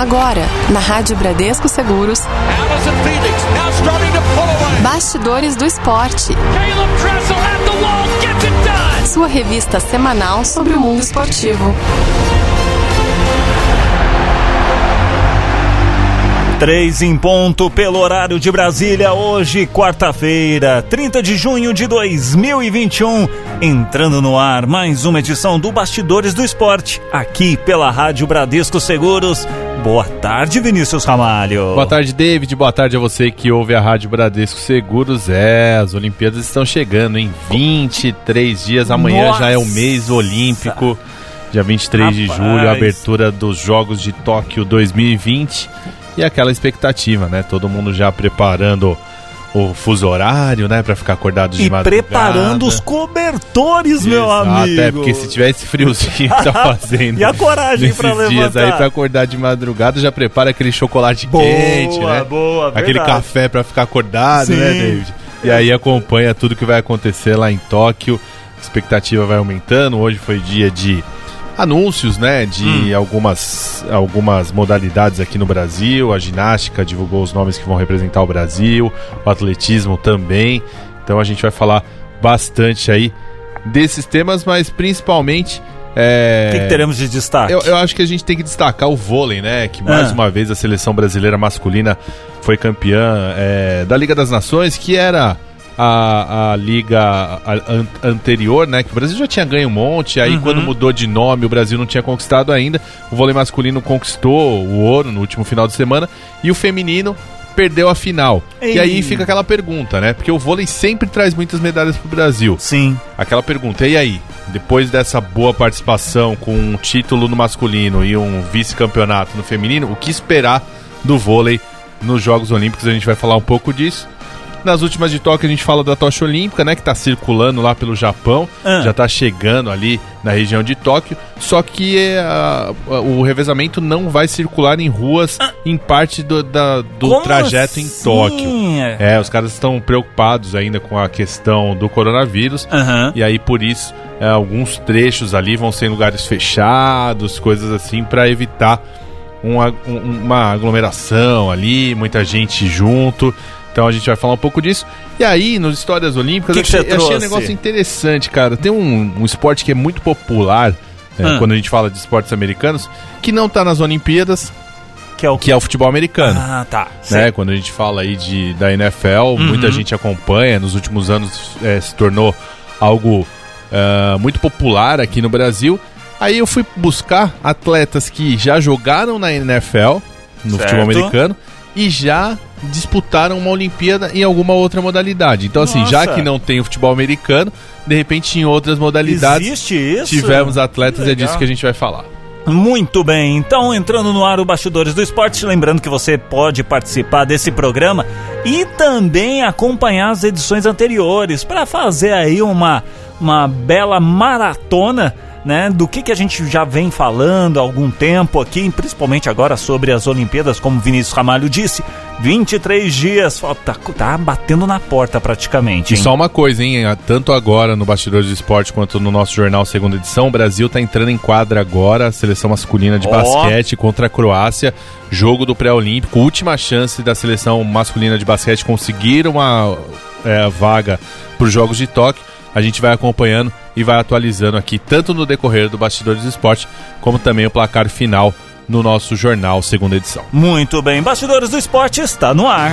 Agora, na Rádio Bradesco Seguros. Bastidores do Esporte. Sua revista semanal sobre o mundo esportivo. Três em ponto pelo horário de Brasília, hoje, quarta-feira, 30 de junho de 2021. Entrando no ar mais uma edição do Bastidores do Esporte, aqui pela Rádio Bradesco Seguros. Boa tarde, Vinícius Ramalho. Boa tarde, David. Boa tarde a você que ouve a Rádio Bradesco Seguros. É, as Olimpíadas estão chegando em 23 dias. Amanhã Nossa. já é o mês olímpico. Dia 23 Rapaz. de julho, abertura dos Jogos de Tóquio 2020 e aquela expectativa, né? Todo mundo já preparando o fuso horário, né, para ficar acordado de e madrugada. preparando os cobertores, meu Exato, amigo. É porque se tiver esse friozinho tá fazendo. e a coragem para levantar. dias aí para acordar de madrugada, já prepara aquele chocolate boa, quente, né? Boa, Aquele verdade. café para ficar acordado, né, Sim. né, David? E aí acompanha tudo que vai acontecer lá em Tóquio. A expectativa vai aumentando. Hoje foi dia de anúncios, né, de hum. algumas, algumas modalidades aqui no Brasil. A ginástica divulgou os nomes que vão representar o Brasil, o atletismo também. Então a gente vai falar bastante aí desses temas, mas principalmente. É... O que, que, teremos de destaque? Eu, eu, acho que a gente tem que destacar o vôlei, né? Que mais ah. uma vez a seleção brasileira masculina foi campeã é, da Liga das Nações, que era a, a liga a, anterior, né? Que o Brasil já tinha ganho um monte, aí uhum. quando mudou de nome o Brasil não tinha conquistado ainda. O vôlei masculino conquistou o ouro no último final de semana e o feminino perdeu a final. Ei. E aí fica aquela pergunta, né? Porque o vôlei sempre traz muitas medalhas pro Brasil. Sim. Aquela pergunta, e aí? Depois dessa boa participação com um título no masculino e um vice-campeonato no feminino, o que esperar do vôlei nos Jogos Olímpicos? A gente vai falar um pouco disso. Nas últimas de Tóquio a gente fala da tocha olímpica, né? Que tá circulando lá pelo Japão. Ah. Já tá chegando ali na região de Tóquio. Só que uh, o revezamento não vai circular em ruas ah. em parte do, da, do trajeto assim? em Tóquio. É, os caras estão preocupados ainda com a questão do coronavírus. Uhum. E aí, por isso, é, alguns trechos ali vão ser em lugares fechados, coisas assim, para evitar uma, uma aglomeração ali, muita gente junto. Então a gente vai falar um pouco disso. E aí, nas histórias olímpicas, que eu, que achei, um negócio interessante, cara. Tem um, um esporte que é muito popular é, hum. quando a gente fala de esportes americanos, que não tá nas Olimpíadas, que é o, que é o futebol americano. Ah, tá. Né? Quando a gente fala aí de, da NFL, uhum. muita gente acompanha. Nos últimos anos é, se tornou algo uh, muito popular aqui no Brasil. Aí eu fui buscar atletas que já jogaram na NFL, no certo. futebol americano, e já disputaram uma Olimpíada em alguma outra modalidade. Então, assim, Nossa. já que não tem o futebol americano, de repente em outras modalidades Existe isso? tivemos atletas e é disso que a gente vai falar. Muito bem, então entrando no ar o Bastidores do Esporte, lembrando que você pode participar desse programa e também acompanhar as edições anteriores para fazer aí uma, uma bela maratona né, do que, que a gente já vem falando há algum tempo aqui, principalmente agora sobre as Olimpíadas, como Vinícius Ramalho disse, 23 dias, tá, tá batendo na porta praticamente. Hein? E só uma coisa, hein, tanto agora no Bastidores do Esporte quanto no nosso jornal segunda edição, o Brasil tá entrando em quadra agora, a seleção masculina de oh. basquete contra a Croácia, jogo do pré-olímpico, última chance da seleção masculina de basquete conseguir uma é, vaga para os Jogos de Tóquio a gente vai acompanhando e vai atualizando aqui, tanto no decorrer do Bastidores do Esporte, como também o placar final no nosso jornal, segunda edição. Muito bem, Bastidores do Esporte está no ar.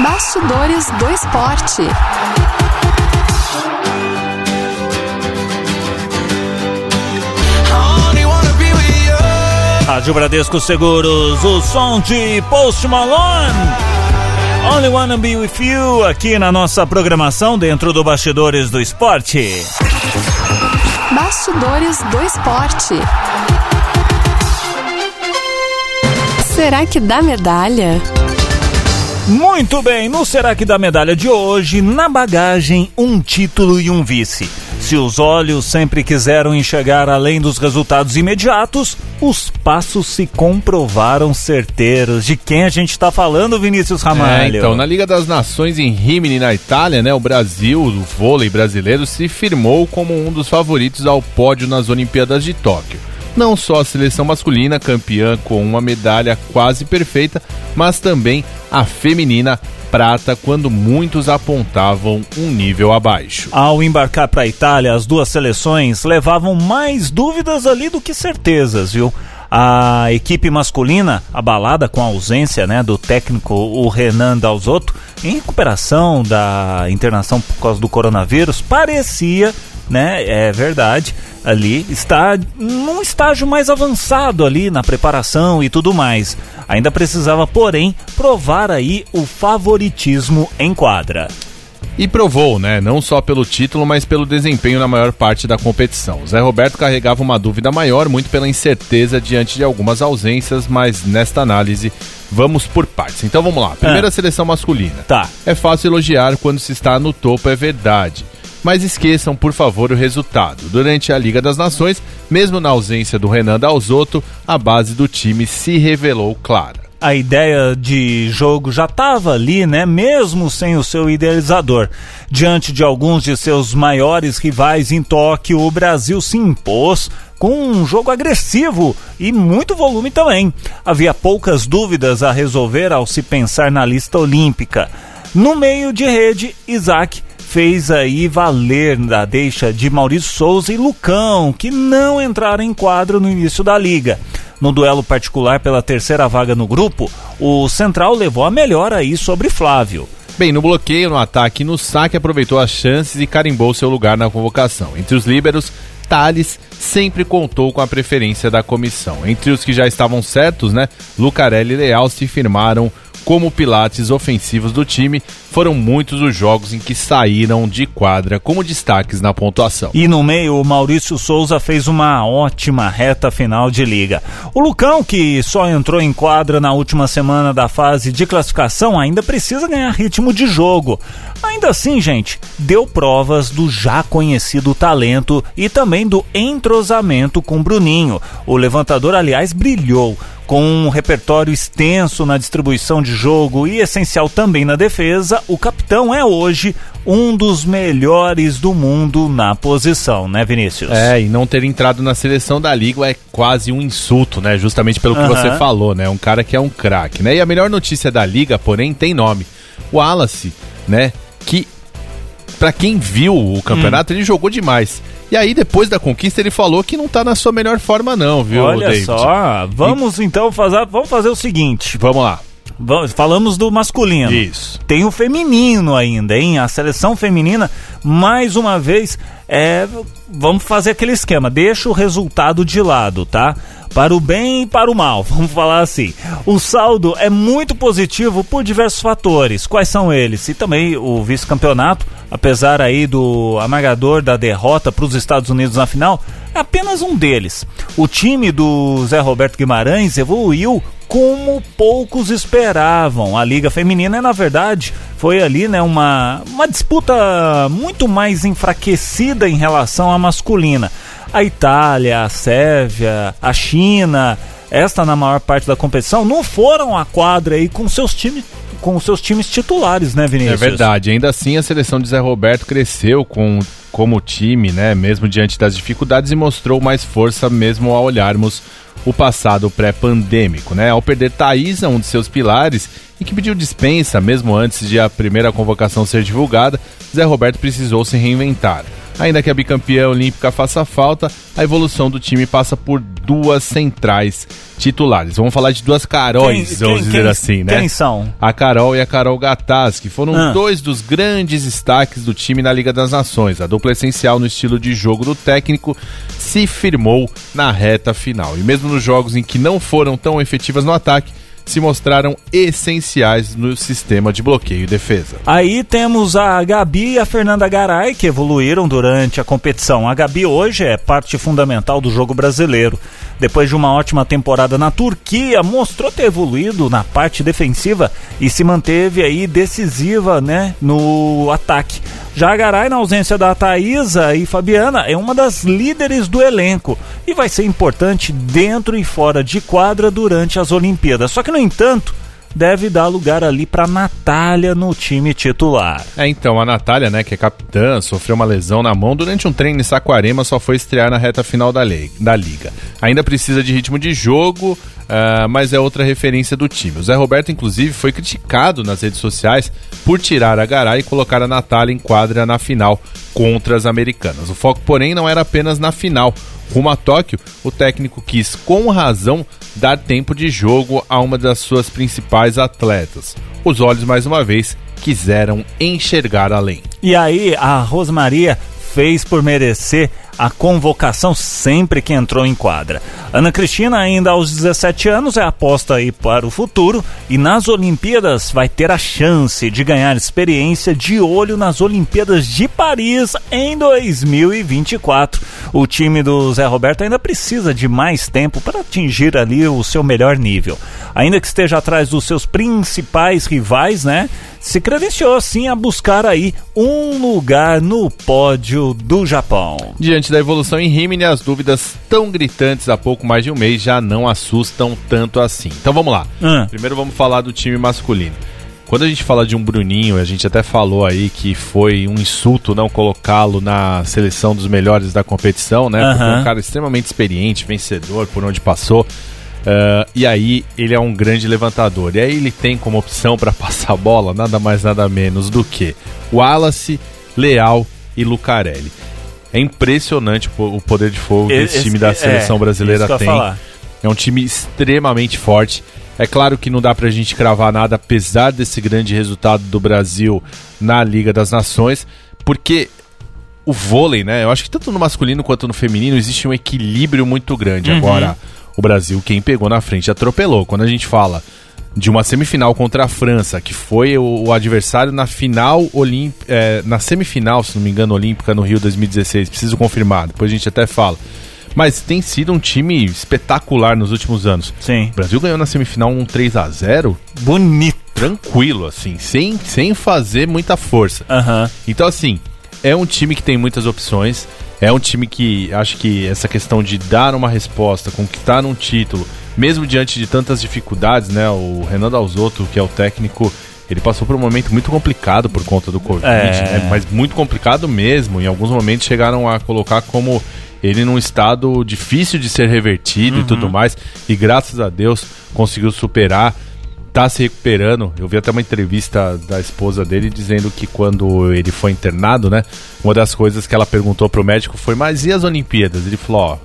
Bastidores do Esporte. Rádio Bradesco Seguros, o som de Post Malone. Only Wanna Be With You, aqui na nossa programação dentro do Bastidores do Esporte. Bastidores do Esporte. Será que dá medalha? Muito bem, no Será que dá medalha de hoje, na bagagem, um título e um vice. Se os olhos sempre quiseram enxergar além dos resultados imediatos, os passos se comprovaram certeiros. De quem a gente está falando, Vinícius Ramalho? É, então, na Liga das Nações em Rimini, na Itália, né, o Brasil, o vôlei brasileiro, se firmou como um dos favoritos ao pódio nas Olimpíadas de Tóquio. Não só a seleção masculina, campeã com uma medalha quase perfeita, mas também a feminina prata quando muitos apontavam um nível abaixo. Ao embarcar para a Itália, as duas seleções levavam mais dúvidas ali do que certezas, viu? A equipe masculina, abalada com a ausência né, do técnico o Renan Dalzotto, em recuperação da internação por causa do coronavírus, parecia, né, é verdade, ali está num estágio mais avançado ali na preparação e tudo mais. Ainda precisava, porém, provar aí o favoritismo em quadra. E provou, né? Não só pelo título, mas pelo desempenho na maior parte da competição. Zé Roberto carregava uma dúvida maior, muito pela incerteza diante de algumas ausências, mas nesta análise vamos por partes. Então vamos lá. Primeira Ah. seleção masculina. Tá. É fácil elogiar quando se está no topo, é verdade. Mas esqueçam, por favor, o resultado. Durante a Liga das Nações, mesmo na ausência do Renan Dalzotto, a base do time se revelou clara. a ideia de jogo já estava ali, né? Mesmo sem o seu idealizador. Diante de alguns de seus maiores rivais em Tóquio, o Brasil se impôs com um jogo agressivo e muito volume também. Havia poucas dúvidas a resolver ao se pensar na lista olímpica. No meio de rede, Isaac fez aí valer da deixa de Maurício Souza e Lucão, que não entraram em quadro no início da liga. No duelo particular pela terceira vaga no grupo, o Central levou a melhor aí sobre Flávio. Bem, no bloqueio, no ataque e no saque, aproveitou as chances e carimbou seu lugar na convocação. Entre os líberos, Thales sempre contou com a preferência da comissão. Entre os que já estavam certos, né, Lucarelli e Leal se firmaram como pilates ofensivos do time. Foram muitos os jogos em que saíram de quadra como destaques na pontuação. E no meio, o Maurício Souza fez uma ótima reta final de liga. O Lucão, que só entrou em quadra na última semana da fase de classificação, ainda precisa ganhar ritmo de jogo. Ainda assim, gente, deu provas do já conhecido talento e também do entrosamento com Bruninho. O levantador, aliás, brilhou com um repertório extenso na distribuição de jogo e essencial também na defesa, o capitão é hoje um dos melhores do mundo na posição, né, Vinícius? É, e não ter entrado na seleção da Liga é quase um insulto, né? Justamente pelo que Aham. você falou, né? Um cara que é um craque, né? E a melhor notícia da Liga, porém, tem nome. O Wallace, né? Que, pra quem viu o campeonato, ele jogou demais. E aí, depois da conquista, ele falou que não tá na sua melhor forma, não, viu, Olha David? só, vamos então fazer, vamos fazer o seguinte. Vamos lá. Vamos, falamos do masculino. Isso. Tem o feminino ainda, hein? A seleção feminina, mais uma vez, é, vamos fazer aquele esquema. Deixa o resultado de lado, tá? Para o bem e para o mal, vamos falar assim. O saldo é muito positivo por diversos fatores. Quais são eles? E também o vice-campeonato, apesar aí do amargador da derrota para os Estados Unidos na final, é apenas um deles. O time do Zé Roberto Guimarães evoluiu como poucos esperavam. A Liga Feminina, na verdade, foi ali né, uma, uma disputa muito mais enfraquecida em relação à masculina. A Itália, a Sérvia, a China, esta na maior parte da competição, não foram à quadra aí com seus times com seus times titulares, né, É Vinícius? verdade. Ainda assim, a seleção de Zé Roberto cresceu com, como time, né? Mesmo diante das dificuldades e mostrou mais força mesmo ao olharmos o passado pré-pandêmico, né? Ao perder Thaisa, um de seus pilares, e que pediu dispensa mesmo antes de a primeira convocação ser divulgada, Zé Roberto precisou se reinventar. Ainda que a bicampeã olímpica faça falta, a evolução do time passa por duas centrais titulares. Vamos falar de duas caróis, vamos dizer assim, né? Quem são? A Carol e a Carol Gataz, que foram Ah. dois dos grandes destaques do time na Liga das Nações. A dupla essencial no estilo de jogo do técnico se firmou na reta final. E mesmo nos jogos em que não foram tão efetivas no ataque, se mostraram essenciais no sistema de bloqueio e defesa. Aí temos a Gabi e a Fernanda Garay, que evoluíram durante a competição. A Gabi hoje é parte fundamental do jogo brasileiro. Depois de uma ótima temporada na Turquia, mostrou ter evoluído na parte defensiva e se manteve aí decisiva né, no ataque. Já a Garay, na ausência da Thaísa e Fabiana, é uma das líderes do elenco e vai ser importante dentro e fora de quadra durante as Olimpíadas. Só que, no entanto, deve dar lugar ali para Natália no time titular. É, então, a Natália, né, que é capitã, sofreu uma lesão na mão durante um treino em Saquarema, só foi estrear na reta final da, da liga. Ainda precisa de ritmo de jogo, uh, mas é outra referência do time. O Zé Roberto, inclusive, foi criticado nas redes sociais por tirar a Garay e colocar a Natália em quadra na final contra as americanas. O foco, porém, não era apenas na final. Rumo a Tóquio, o técnico quis, com razão, dar tempo de jogo a uma das suas principais atletas. Os olhos, mais uma vez, quiseram enxergar além. E aí, a Rosmaria fez por merecer a convocação sempre que entrou em quadra. Ana Cristina, ainda aos 17 anos, é aposta aí para o futuro e nas Olimpíadas vai ter a chance de ganhar experiência de olho nas Olimpíadas de Paris em 2024. O time do Zé Roberto ainda precisa de mais tempo para atingir ali o seu melhor nível. Ainda que esteja atrás dos seus principais rivais, né? Se credenciou sim a buscar aí um lugar no pódio do Japão. Diante da evolução em Rimini, as dúvidas tão gritantes há pouco mais de um mês já não assustam tanto assim. Então vamos lá. Hum. Primeiro vamos falar do time masculino. Quando a gente fala de um Bruninho, a gente até falou aí que foi um insulto não colocá-lo na seleção dos melhores da competição, né? Porque é um cara extremamente experiente, vencedor por onde passou. Uh, e aí ele é um grande levantador. E aí ele tem como opção para passar a bola nada mais nada menos do que Wallace, Leal e Lucarelli. É impressionante o poder de fogo que esse, time da seleção é, brasileira tem. É um time extremamente forte. É claro que não dá pra gente cravar nada, apesar desse grande resultado do Brasil na Liga das Nações, porque o vôlei, né? Eu acho que tanto no masculino quanto no feminino existe um equilíbrio muito grande. Uhum. Agora, o Brasil, quem pegou na frente, atropelou. Quando a gente fala de uma semifinal contra a França, que foi o, adversário na final olímpica, é, na semifinal, se não me engano, olímpica no Rio 2016. Preciso confirmar, depois a gente até fala. Mas tem sido um time espetacular nos últimos anos. Sim. O Brasil ganhou na semifinal um 3 a 0 Bonito. Tranquilo, assim, sem, sem fazer muita força. Uhum. Então, assim, é um time que tem muitas opções. É um time que acho que essa questão de dar uma resposta, conquistar um título, mesmo diante de tantas dificuldades, né? O Renan Dalzotto, que é o técnico, ele passou por um momento muito complicado por conta do Covid, é... né? mas muito complicado mesmo. Em alguns momentos chegaram a colocar como ele num estado difícil de ser revertido uhum. e tudo mais. E graças a Deus conseguiu superar, tá se recuperando. Eu vi até uma entrevista da esposa dele dizendo que quando ele foi internado, né? Uma das coisas que ela perguntou pro médico foi: Mas e as Olimpíadas? Ele falou: Ó,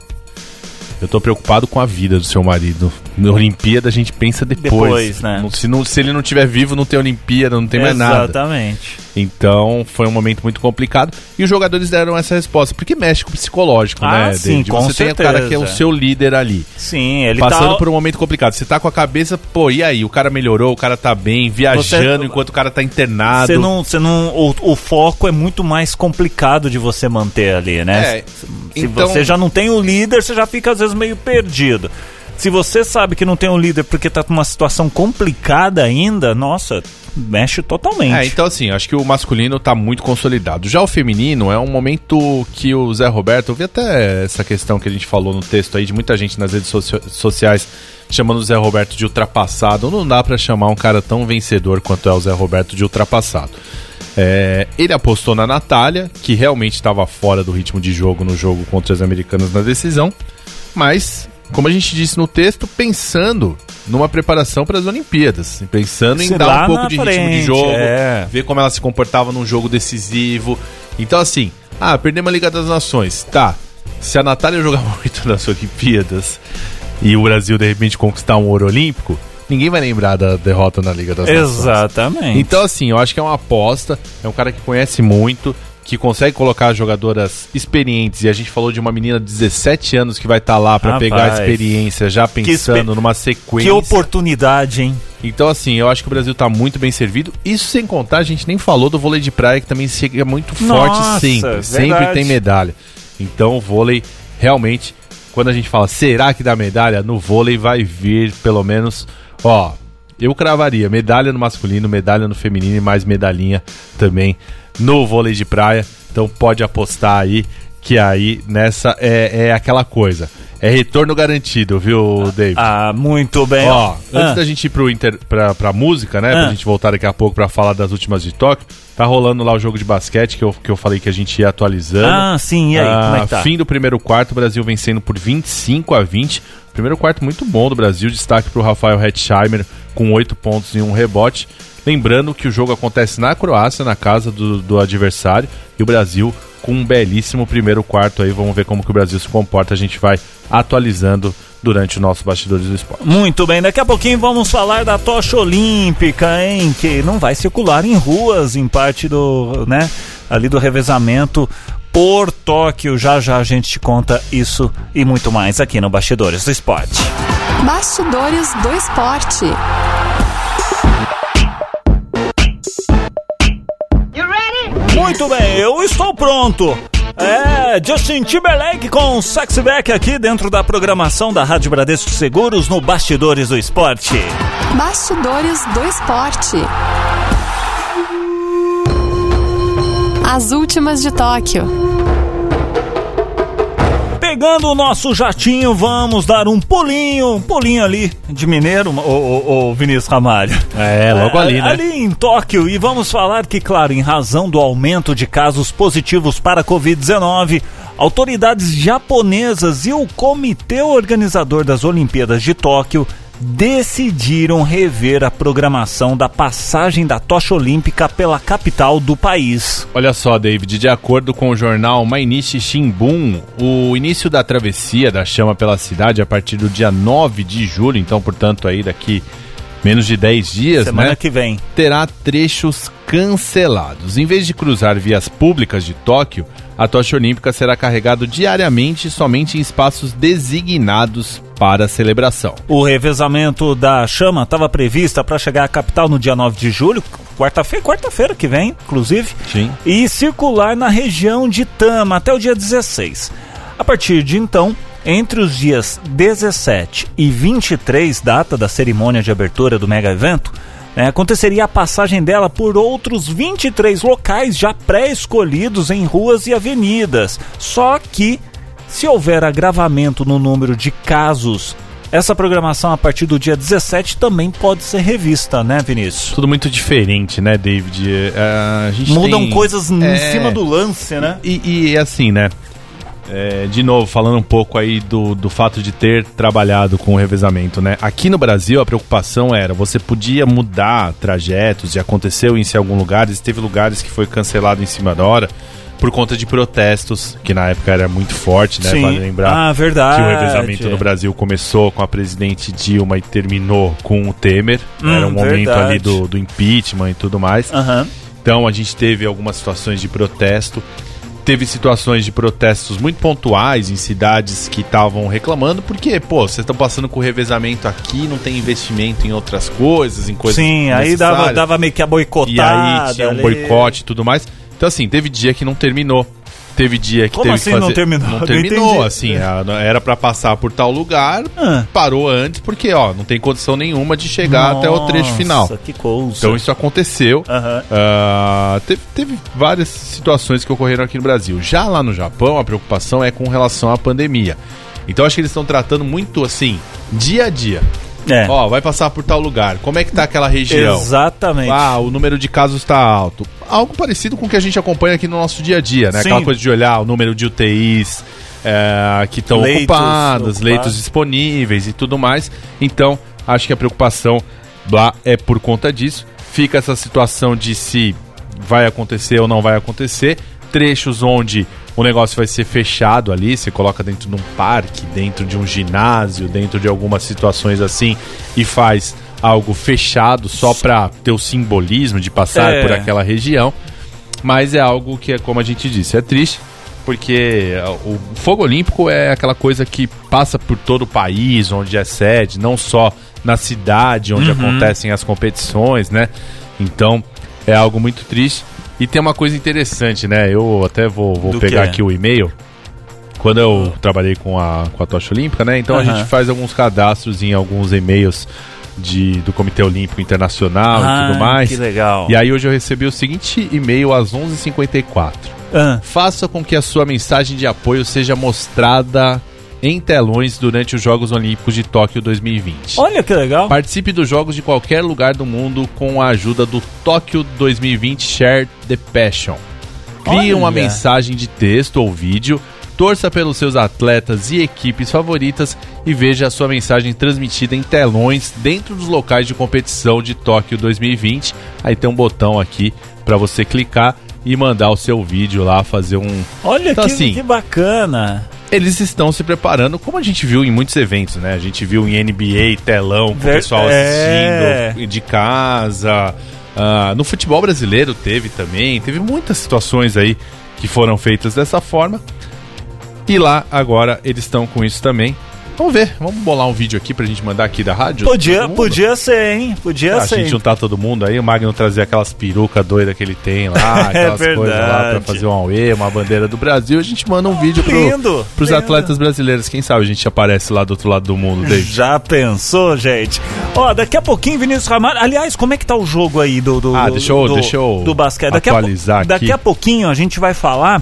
eu tô preocupado com a vida do seu marido. Na Olimpíada a gente pensa depois. Depois, né? Se, não, se ele não estiver vivo, não tem Olimpíada, não tem mais nada. Exatamente. Então foi um momento muito complicado. E os jogadores deram essa resposta. Porque mexe com o psicológico, ah, né? Sim, com Você certeza. tem o cara que é o seu líder ali. Sim, ele Passando tá... por um momento complicado. Você tá com a cabeça, pô, e aí? O cara melhorou, o cara tá bem, viajando você... enquanto o cara tá internado. Você não. Você não o, o, foco é muito mais complicado de você manter ali, né? É, Se então... você já não tem o líder, você já fica às vezes meio perdido. Se você sabe que não tem um líder porque tá com uma situação complicada ainda, nossa, mexe totalmente. É, então assim, acho que o masculino tá muito consolidado. Já o feminino é um momento que o Zé Roberto, eu vi até essa questão que a gente falou no texto aí de muita gente nas redes socia sociais chamando o Zé Roberto de ultrapassado. Não dá para chamar um cara tão vencedor quanto é o Zé Roberto de ultrapassado. É, ele apostou na Natália, que realmente estava fora do ritmo de jogo no jogo contra as americanas na decisão, mas como a gente disse no texto, pensando numa preparação para as Olimpíadas, pensando em dar um pouco de frente, ritmo de jogo, é. ver como ela se comportava num jogo decisivo. Então, assim, ah, perdemos a Liga das Nações. Tá. Se a Natália jogar muito nas Olimpíadas e o Brasil de repente conquistar um ouro olímpico, ninguém vai lembrar da derrota na Liga das Nações. Exatamente. Então, assim, eu acho que é uma aposta. É um cara que conhece muito que consegue colocar jogadoras experientes, e a gente falou de uma menina de 17 anos que vai estar tá lá para pegar a experiência, já pensando numa sequência. Que oportunidade, hein? Então, assim, eu acho que o Brasil está muito bem servido. Isso sem contar, a gente nem falou do vôlei de praia, que também chega muito Nossa, forte sempre. Verdade. Sempre tem medalha. Então, o vôlei, realmente, quando a gente fala, será que dá medalha? No vôlei vai vir, pelo menos, ó, eu cravaria medalha no masculino, medalha no feminino e mais medalhinha também no vôlei de praia. Então pode apostar aí que aí nessa é, é aquela coisa. É retorno garantido, viu, David? Ah, muito bem. Ó, antes Ah. da gente ir pro inter, pra, pra música, né? Ah. Pra gente voltar daqui a pouco pra falar das últimas de Tóquio, tá rolando lá o jogo de basquete que eu, que eu falei que a gente ia atualizando. Ah, sim, e aí, como é que tá? Fim do primeiro quarto, o Brasil vencendo por 25 a 20. Primeiro quarto muito bom do Brasil, destaque pro Rafael Hetzheimer com 8 pontos e um rebote. Lembrando que o jogo acontece na Croácia, na casa do, do adversário, e o Brasil com um belíssimo primeiro quarto aí. Vamos ver como que o Brasil se comporta. A gente vai atualizando durante o nosso Bastidores do Esporte. Muito bem, daqui a pouquinho vamos falar da tocha olímpica, hein? Que não vai circular em ruas, em parte do, né? Ali do revezamento por Tóquio. Já já a gente te conta isso e muito mais aqui no Bastidores do Esporte. Bastidores do Esporte. Muito bem, eu estou pronto. É, Justin Timberlake com Sexy Back aqui dentro da programação da Rádio Bradesco Seguros no Bastidores do Esporte. Bastidores do Esporte. As últimas de Tóquio. Pegando o nosso jatinho, vamos dar um pulinho, um pulinho ali de Mineiro, ô, ô Vinícius Ramalho. É, logo ali, né? Ali em Tóquio, e vamos falar que, claro, em razão do aumento de casos positivos para a Covid-19, autoridades japonesas e o comitê organizador das Olimpíadas de Tóquio decidiram rever a programação da passagem da tocha olímpica pela capital do país. Olha só, David, de acordo com o jornal Mainichi Shimbun, o início da travessia da chama pela cidade a partir do dia 9 de julho, então, portanto, aí daqui menos de 10 dias, Semana né? que vem. terá trechos cancelados. Em vez de cruzar vias públicas de Tóquio, a tocha olímpica será carregada diariamente somente em espaços designados para a celebração. O revezamento da chama estava prevista para chegar à capital no dia 9 de julho, quarta-feira, quarta-feira que vem, inclusive, Sim. e circular na região de Tama até o dia 16. A partir de então, entre os dias 17 e 23, data da cerimônia de abertura do mega evento, né, aconteceria a passagem dela por outros 23 locais já pré-escolhidos em ruas e avenidas. Só que, se houver agravamento no número de casos, essa programação a partir do dia 17 também pode ser revista, né, Vinícius? Tudo muito diferente, né, David? Gente Mudam tem- coisas em É, cima do lance, né? E, e assim, né? É, de novo, falando um pouco aí do, do fato de ter trabalhado com o revezamento, né? Aqui no Brasil a preocupação era, você podia mudar trajetos e aconteceu isso em algum lugar, teve lugares que foi cancelado em cima da hora por conta de protestos, que na época era muito forte, né? Sim. Vale lembrar Ah, verdade. que o revezamento no Brasil começou com a presidente Dilma e terminou com o Temer. Hum, era um momento verdade. ali do, do impeachment e tudo mais. Aham. Então a gente teve algumas situações de protesto. Teve situações de protestos muito pontuais em cidades que estavam reclamando, porque, pô, vocês estão passando com o revezamento aqui, não tem investimento em outras coisas, em coisas. Sim, aí dava, dava meio que a boicotada. E aí tinha um ali. boicote e tudo mais. Então, assim, teve dia que não terminou. Teve dia que Como teve assim que fazer... não terminou? Não Não terminou, assim. a- Era pra passar por tal lugar, Ah. parou antes, porque, ó, não tem condição nenhuma de chegar até o trecho final. Nossa, que coisa. Então isso aconteceu. Aham. Ah, teve, teve várias situações que ocorreram aqui no Brasil. Já lá no Japão, a preocupação é com relação à pandemia. Então acho que eles estão tratando muito assim, dia a dia. É. Ó, vai passar por tal lugar. Como é que tá aquela região? Exatamente. Ah, o número de casos está alto. Algo parecido com o que a gente acompanha aqui no nosso dia a dia, né? Sim. Aquela coisa de olhar o número de UTIs é, que estão ocupadas, ocupados. leitos disponíveis e tudo mais. Então, acho que a preocupação lá é por conta disso. Fica essa situação de se vai acontecer ou não vai acontecer. Trechos onde o negócio vai ser fechado ali, você coloca dentro de um parque, dentro de um ginásio, dentro de algumas situações assim e faz algo fechado só para ter o simbolismo de passar É. por aquela região. Mas é algo que, é como a gente disse, é triste, porque o fogo olímpico é aquela coisa que passa por todo o país, onde é sede, não só na cidade onde Uhum. acontecem as competições, né? Então é algo muito triste. E tem uma coisa interessante, né? Eu até vou, vou pegar quê? aqui o e-mail. Quando eu trabalhei com a, com a tocha olímpica, né? Então a gente faz alguns cadastros em alguns e-mails de, do Comitê Olímpico Internacional e Ah, tudo mais. que legal. E aí hoje eu recebi o seguinte e-mail às 11h54. Ah, Faça com que a sua mensagem de apoio seja mostrada em telões durante os Jogos Olímpicos de Tóquio 2020. Olha que legal. Participe dos jogos de qualquer lugar do mundo com a ajuda do Tóquio 2020 Share the Passion. Crie Olha. uma mensagem de texto ou vídeo, torça pelos seus atletas e equipes favoritas e veja a sua mensagem transmitida em telões dentro dos locais de competição de Tóquio 2020. Aí tem um botão aqui para você clicar e mandar o seu vídeo lá, fazer um. Olha Então, que, assim, que bacana. Eles estão se preparando, como a gente viu em muitos eventos, né? A gente viu em NBA, telão, com o pessoal é. assistindo de casa. Ah, no futebol brasileiro teve também. Teve muitas situações aí que foram feitas dessa forma. E lá agora eles estão com isso também. Vamos ver, vamos bolar um vídeo aqui pra gente mandar aqui da rádio. Podia, podia ser, hein? Podia Ah, a ser. gente juntar todo mundo aí, o Magno trazer aquelas perucas doidas que ele tem lá, aquelas coisas lá pra É fazer um auê, uma bandeira do Brasil, a gente manda um vídeo pro, Lindo, pros lindo. atletas brasileiros. Quem sabe a gente aparece lá do outro lado do mundo, David. Já pensou, gente? Ó, daqui a pouquinho, Vinícius Ramalho. Aliás, como é que tá o jogo aí do, do, Ah, do- deixa eu- do, deixa eu do basquete? Daqui a, atualizar daqui aqui. a pouquinho a gente vai falar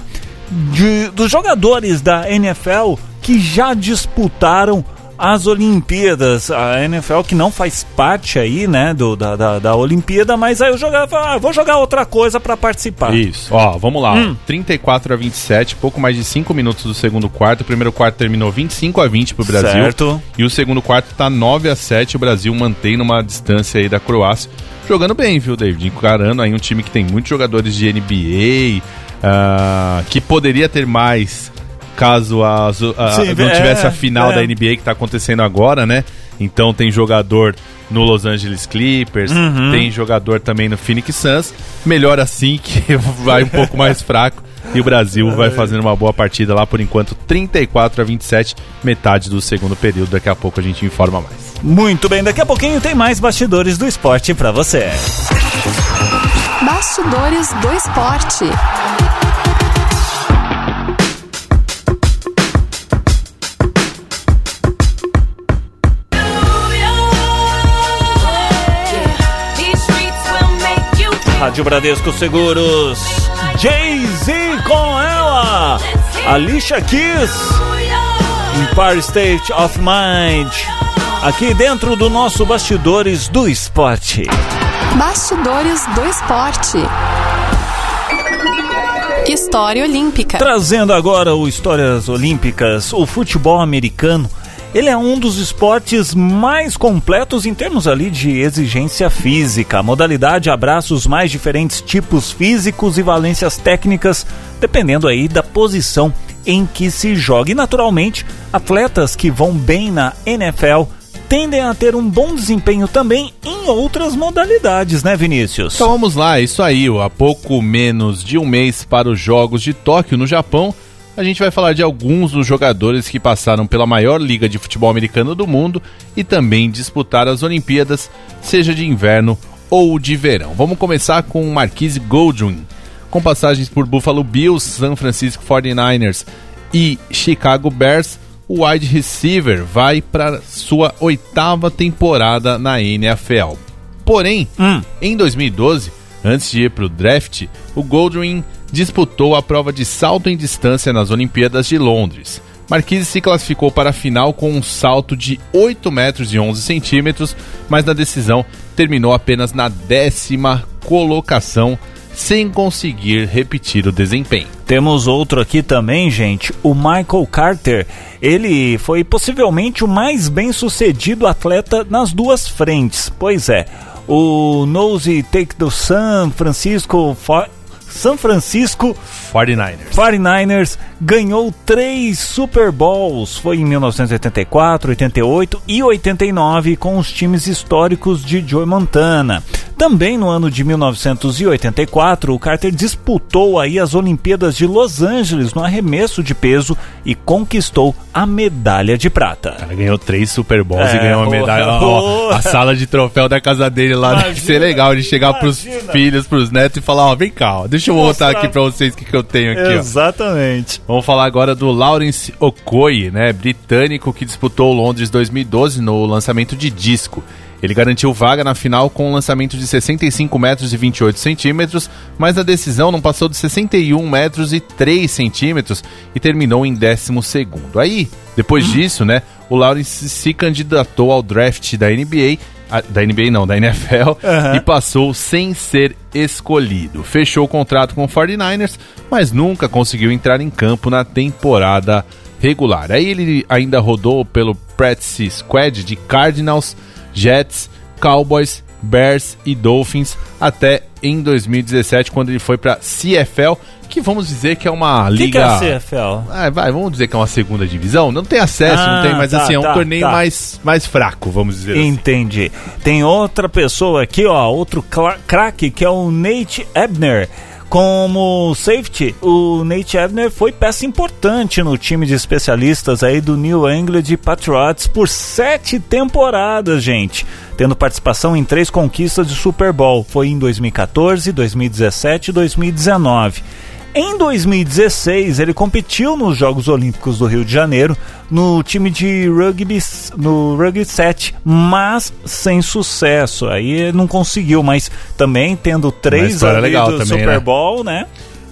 de, dos jogadores da NFL que já disputaram as Olimpíadas. A NFL que não faz parte aí, né, do, da, da, da Olimpíada, mas aí eu jogava, ah, vou jogar outra coisa pra participar. Isso, ó, vamos lá. Hum. 34 a 27, pouco mais de 5 minutos do segundo quarto. O primeiro quarto terminou 25 a 20 pro Brasil. Certo. E o segundo quarto tá 9 a 7 O Brasil mantém numa distância aí da Croácia. Jogando bem, viu, David? Encarando aí um time que tem muitos jogadores de NBA, ah, que poderia ter mais caso as- a- Sim, não é, tivesse a final é. da NBA que tá acontecendo agora, né? Então tem jogador no Los Angeles Clippers, Uhum. tem jogador também no Phoenix Suns. Melhor assim que vai um pouco mais fraco. E o Brasil vai fazendo uma boa partida lá por enquanto, 34 a 27, metade do segundo período. Daqui a pouco a gente informa mais. Muito bem, daqui a pouquinho tem mais bastidores do esporte pra você. Bastidores do esporte. Rádio Bradesco Seguros, Jay-Z com ela, Alicia Keys, Empire State of Mind, aqui dentro do nosso Bastidores do Esporte. Bastidores do esporte. História Olímpica. Trazendo agora o Histórias Olímpicas, o futebol americano. Ele é um dos esportes mais completos em termos ali de exigência física. A modalidade abraça os mais diferentes tipos físicos e valências técnicas, dependendo aí da posição em que se joga. E naturalmente, atletas que vão bem na NFL tendem a ter um bom desempenho também em outras modalidades, né, Vinícius? Então vamos lá, isso aí. Há pouco menos de um mês para os Jogos de Tóquio, no Japão, a gente vai falar de alguns dos jogadores que passaram pela maior liga de futebol americano do mundo e também disputaram as Olimpíadas, seja de inverno ou de verão. Vamos começar com Marquise Goldwyn, com passagens por Buffalo Bills, San Francisco 49ers e Chicago Bears. O wide receiver vai para sua oitava temporada na NFL. Porém, Hum. em 2012, antes de ir para o draft, o Goldwyn disputou a prova de salto em distância nas Olimpíadas de Londres. Marquise se classificou para a final com um salto de 8 metros e 11 centímetros, mas na decisão terminou apenas na décima colocação, sem conseguir repetir o desempenho. Temos outro aqui também, gente, o Michael Carter. Ele foi possivelmente o mais bem sucedido atleta nas duas frentes. Pois é, o Nose Take do San Francisco. San Francisco 49ers. 49ers ganhou três Super Bowls. Foi em 1984, 88 e 89 com os times históricos de Joe Montana. Também no ano de 1984, o Carter disputou aí as Olimpíadas de Los Angeles no arremesso de peso e conquistou a medalha de prata. Ela ganhou três Super Bowls É, e ganhou uma medalha. Ó, a sala de troféu da casa dele lá deve Imagina, ser legal. Ele chegar pros imagina. filhos, pros netos e falar: Ó, vem cá, ó, deixa eu mostrar Mostrar. aqui pra vocês o que, que eu tenho aqui, ó. Exatamente. Vamos falar agora do Lawrence Okoye, né, britânico que disputou Londres 2012 no lançamento de disco. Ele garantiu vaga na final com um lançamento de 65 metros e 28 centímetros, mas a decisão não passou de 61 metros e 3 centímetros e terminou em 12 segundo. Aí, depois hum. disso, né, o Lawrence se candidatou ao draft da NBA da NBA não, da NFL, uhum. e passou sem ser escolhido. Fechou o contrato com o 49ers, mas nunca conseguiu entrar em campo na temporada regular. Aí ele ainda rodou pelo practice squad de Cardinals, Jets, Cowboys, Bears e Dolphins até em 2017, quando ele foi para CFL, que vamos dizer que é uma liga. Que que é a CFL? Ah, vai, vamos dizer que é uma segunda divisão. Não tem acesso, ah, não tem, mas tá, assim, é um tá, torneio tá. mais, mais fraco, vamos dizer assim. Entendi. Assim. Tem outra pessoa aqui, ó, outro craque, que é o Nate Ebner. Como safety, o Nate Ebner foi peça importante no time de especialistas aí do New England Patriots por sete temporadas, gente, tendo participação em três conquistas de Super Bowl. Foi em 2014, 2017 e 2019. Em 2016, ele competiu nos Jogos Olímpicos do Rio de Janeiro no time de rugby no rugby 7, mas sem sucesso. Aí não conseguiu, mas também tendo três ali legal do também, Super né? Bowl, né?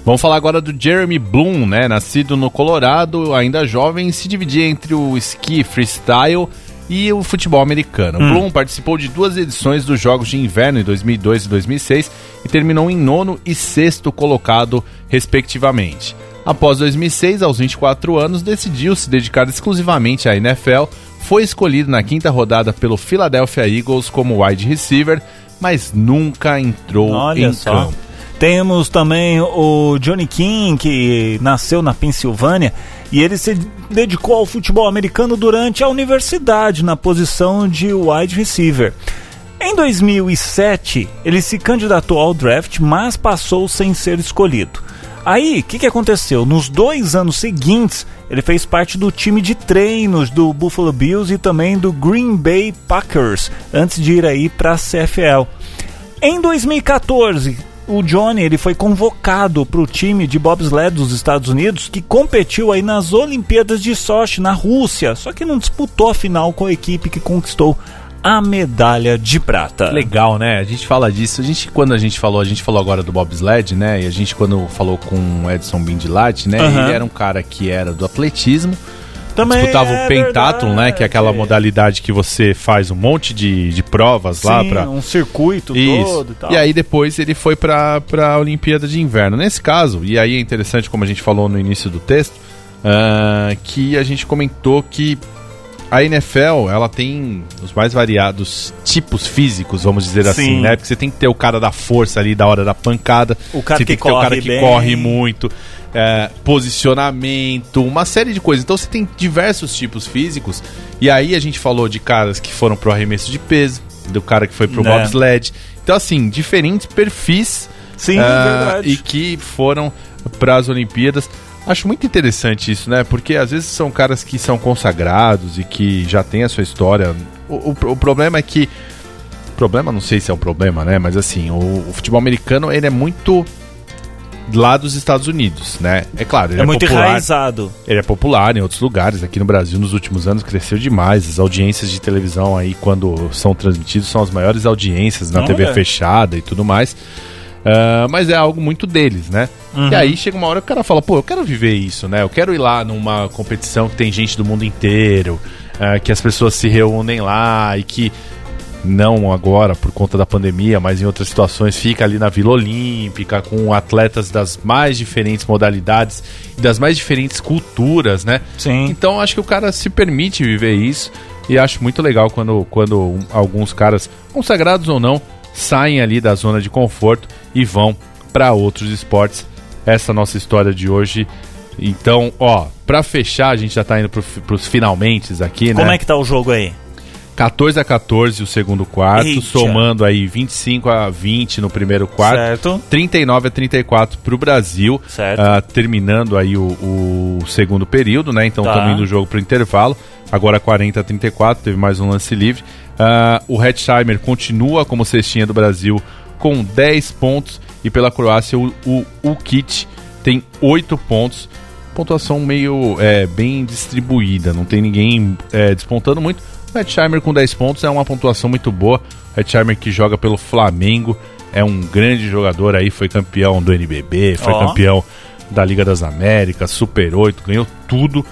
Vamos falar agora do Jeremy Bloom, né? Nascido no Colorado, ainda jovem, se dividia entre o ski freestyle e o futebol americano. Hum. Bloom participou de duas edições dos Jogos de Inverno em 2002 e 2006 e terminou em nono e sexto colocado, respectivamente. Após 2006, aos 24 anos, decidiu se dedicar exclusivamente à NFL, foi escolhido na quinta rodada pelo Philadelphia Eagles como wide receiver, mas nunca entrou Olha em só. campo. Temos também o Johnny King, que nasceu na Pensilvânia e ele se dedicou ao futebol americano durante a universidade, na posição de wide receiver. Em 2007, ele se candidatou ao draft, mas passou sem ser escolhido. Aí, o que, que aconteceu? Nos dois anos seguintes, ele fez parte do time de treinos do Buffalo Bills e também do Green Bay Packers, antes de ir aí para a CFL. Em 2014, o Johnny ele foi convocado para o time de bobsled dos Estados Unidos que competiu aí nas Olimpíadas de Sochi na Rússia, só que não disputou a final com a equipe que conquistou a medalha de prata. Legal, né? A gente fala disso. A gente quando a gente falou, a gente falou agora do bobsled, né? E a gente quando falou com o Edson Bindilat, né? Uhum. Ele era um cara que era do atletismo também disputava é o pentathlon, né? Que é aquela modalidade que você faz um monte de, de provas Sim, lá para um circuito Isso. todo e tal. E aí depois ele foi para a Olimpíada de Inverno. Nesse caso, e aí é interessante como a gente falou no início do texto, uh, que a gente comentou que a NFL, ela tem os mais variados tipos físicos, vamos dizer assim, Sim. assim, né? Porque você tem que ter o cara da força ali, da hora da pancada. O cara você que tem que ter o cara que bem. corre muito é, posicionamento, uma série de coisas. Então você tem diversos tipos físicos. E aí a gente falou de caras que foram pro arremesso de peso, do cara que foi pro é. bobsled. Então, assim, diferentes perfis. Sim, uh, verdade. E que foram para as Olimpíadas. Acho muito interessante isso, né? Porque às vezes são caras que são consagrados e que já têm a sua história. O, o, o problema é que. Problema, não sei se é um problema, né? Mas assim, o, o futebol americano ele é muito lá dos Estados Unidos, né? É claro, ele é, é muito popular, enraizado. Ele é popular em outros lugares. Aqui no Brasil, nos últimos anos, cresceu demais. As audiências de televisão aí, quando são transmitidos, são as maiores audiências na Não TV é. fechada e tudo mais. Uh, mas é algo muito deles, né? Uhum. E aí chega uma hora que o cara fala, pô, eu quero viver isso, né? Eu quero ir lá numa competição que tem gente do mundo inteiro, uh, que as pessoas se reúnem lá e que não agora por conta da pandemia, mas em outras situações, fica ali na Vila Olímpica com atletas das mais diferentes modalidades e das mais diferentes culturas, né? Sim. Então acho que o cara se permite viver isso e acho muito legal quando, quando alguns caras, consagrados ou não, saem ali da zona de conforto e vão para outros esportes. Essa é nossa história de hoje. Então, ó, para fechar, a gente já tá indo pro, pros finalmente aqui, Como né? Como é que tá o jogo aí? 14 a 14 o segundo quarto, Eita. somando aí 25 a 20 no primeiro quarto. Certo. 39 a 34 para o Brasil. Certo. Uh, terminando aí o, o, segundo período, né? Então tá. indo o jogo para o intervalo. Agora 40 a 34, teve mais um lance livre. Uh, o Hetzheimer continua como cestinha do Brasil com 10 pontos. E pela Croácia, o, o, o Kit tem 8 pontos pontuação meio é, bem distribuída, não tem ninguém é, despontando muito. Hetzheimer com 10 pontos é uma pontuação muito boa. O Hetzheimer que joga pelo Flamengo, é um grande jogador aí, foi campeão do NBB, foi Ó. campeão da Liga das Américas, Super 8, ganhou tudo.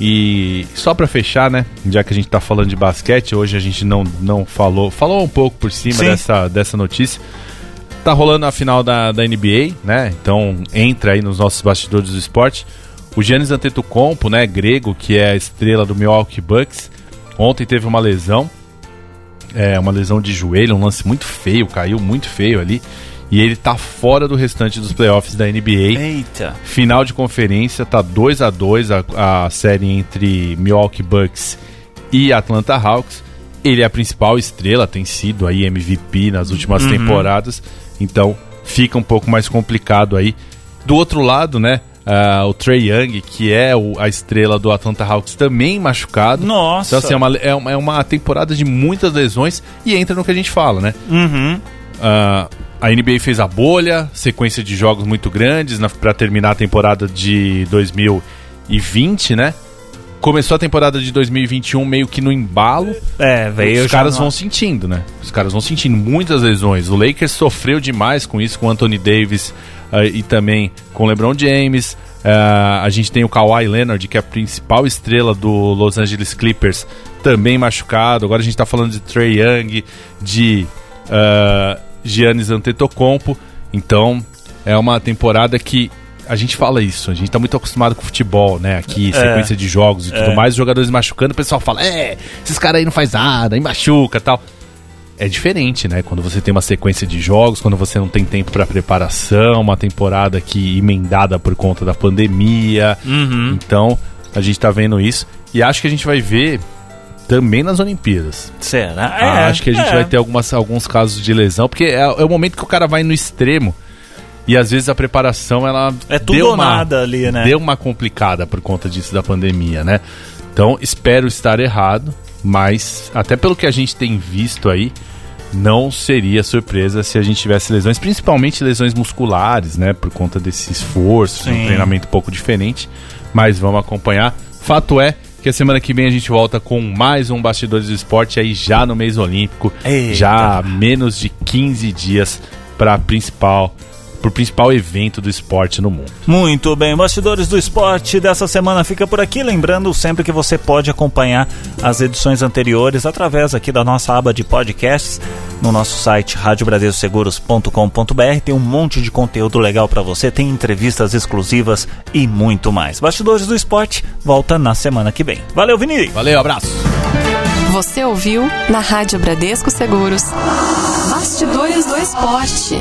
E só pra fechar, né, já que a gente tá falando de basquete, hoje a gente não, não falou, falou um pouco por cima Sim. dessa, dessa notícia. Tá rolando a final da, da NBA, né? Então entra aí nos nossos bastidores do esporte. O Giannis Antetokounmpo, né, grego, que é a estrela do Milwaukee Bucks, ontem teve uma lesão, é uma lesão de joelho, um lance muito feio, caiu muito feio ali, e ele tá fora do restante dos playoffs da NBA. Eita. Final de conferência, tá 2 a 2 a, a série entre Milwaukee Bucks e Atlanta Hawks. Ele é a principal estrela, tem sido aí MVP nas últimas temporadas, então fica um pouco mais complicado aí. Do outro lado, né, ah, o Trey Young, que é o- a estrela do Atlanta Hawks, também machucado. Nossa. Então, assim, é uma, é, uma, é uma temporada de muitas lesões e entra no que a gente fala, né? Uhum. Ah, a NBA fez a bolha, sequência de jogos muito grandes para terminar a temporada de 2020, né? Começou a temporada de 2021 meio que no embalo. É, veio Os caras no- vão sentindo, né? Os caras vão sentindo muitas lesões. O Lakers sofreu demais com isso, com o Anthony Davis e também com o LeBron James. Ah, a gente tem o Kawhi Leonard, que é a principal estrela do Los Angeles Clippers, também machucado. Agora a gente tá falando de Trey Young, de ah, Giannis Antetokounmpo. Então, é uma temporada que a gente fala isso, a gente tá muito acostumado com futebol, né? Aqui, sequência de jogos e tudo É. mais, os jogadores machucando, o pessoal fala, é, esses caras aí não faz nada, aí machuca tal. É diferente, né? Quando você tem uma sequência de jogos, quando você não tem tempo pra preparação, uma temporada que emendada por conta da pandemia. Uhum. Então, a gente tá vendo isso. E acho que a gente vai ver também nas Olimpíadas. Será? Ah, É, acho que a gente é. vai ter algumas, alguns casos de lesão, porque é, é o momento que o cara vai no extremo. E às vezes a preparação, ela É tudo deu ou uma, nada ali, né? deu uma complicada por conta disso da pandemia, né? Então, espero estar errado, mas até pelo que a gente tem visto aí, não seria surpresa se a gente tivesse lesões, principalmente lesões musculares, né? Por conta desse esforço, Sim. um treinamento um pouco diferente. Mas vamos acompanhar. Fato é que a semana que vem a gente volta com mais um Bastidores do Esporte aí já no mês olímpico, Eita. já há menos de 15 dias para principal pro principal evento do esporte no mundo. Muito bem, bastidores do esporte dessa semana fica por aqui. Lembrando sempre que você pode acompanhar as edições anteriores através aqui da nossa aba de podcasts no nosso site radiobradescoseguros.com.br. Tem um monte de conteúdo legal para você, tem entrevistas exclusivas e muito mais. Bastidores do esporte volta na semana que vem. Valeu, Vini! Valeu, abraço! Você ouviu na Rádio Bradesco Seguros. Bastidores do Esporte.